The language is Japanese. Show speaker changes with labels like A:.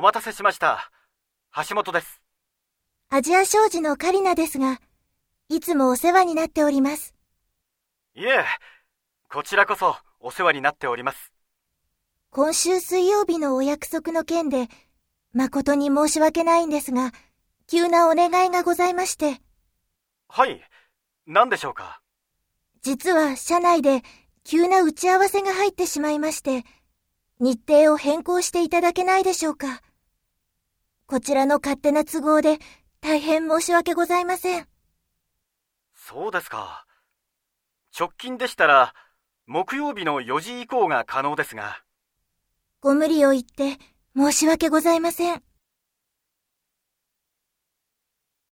A: お待たせしました。橋本です。
B: アジア商事のカリナですが、いつもお世話になっております。
A: いえ、こちらこそお世話になっております。
B: 今週水曜日のお約束の件で、誠に申し訳ないんですが、急なお願いがございまして、
A: はい、何でしょうか？
B: 実は社内で急な打ち合わせが入ってしまいまして、日程を変更していただけないでしょうか。こちらの勝手な都合で大変申し訳ございません。
A: そうですか。直近でしたら、木曜日の4時以降が可能ですが、
B: ご無理を言って申し訳ございません。